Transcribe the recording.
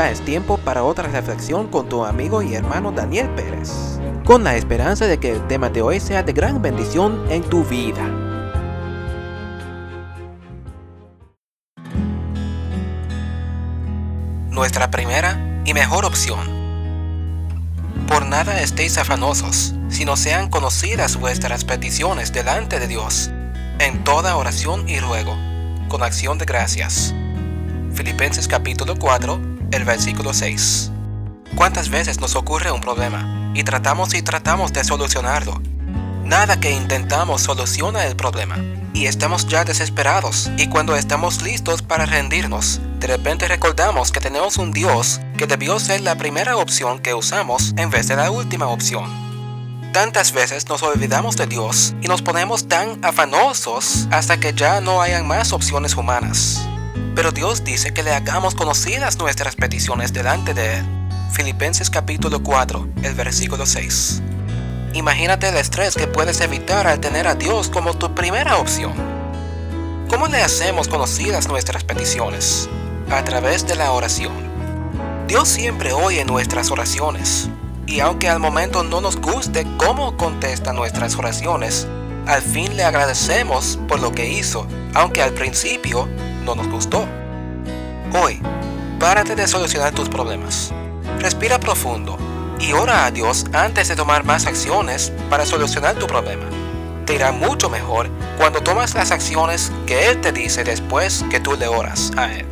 ya es tiempo para otra reflexión con tu amigo y hermano Daniel Pérez, con la esperanza de que el tema de hoy sea de gran bendición en tu vida. Nuestra primera y mejor opción. Por nada estéis afanosos, sino sean conocidas vuestras peticiones delante de Dios, en toda oración y ruego, con acción de gracias. Filipenses capítulo 4, el versículo 6. ¿Cuántas veces nos ocurre un problema y tratamos y tratamos de solucionarlo? Nada que intentamos soluciona el problema y estamos ya desesperados y cuando estamos listos para rendirnos, de repente recordamos que tenemos un Dios que debió ser la primera opción que usamos en vez de la última opción. Tantas veces nos olvidamos de Dios y nos ponemos tan afanosos hasta que ya no hayan más opciones humanas. Pero Dios dice que le hagamos conocidas nuestras peticiones delante de Él. Filipenses capítulo 4, el versículo 6. Imagínate el estrés que puedes evitar al tener a Dios como tu primera opción. ¿Cómo le hacemos conocidas nuestras peticiones? A través de la oración. Dios siempre oye nuestras oraciones. Y aunque al momento no nos guste cómo contesta nuestras oraciones, al fin le agradecemos por lo que hizo, aunque al principio no nos gustó. Hoy, párate de solucionar tus problemas. Respira profundo y ora a Dios antes de tomar más acciones para solucionar tu problema. Te irá mucho mejor cuando tomas las acciones que Él te dice después que tú le oras a Él.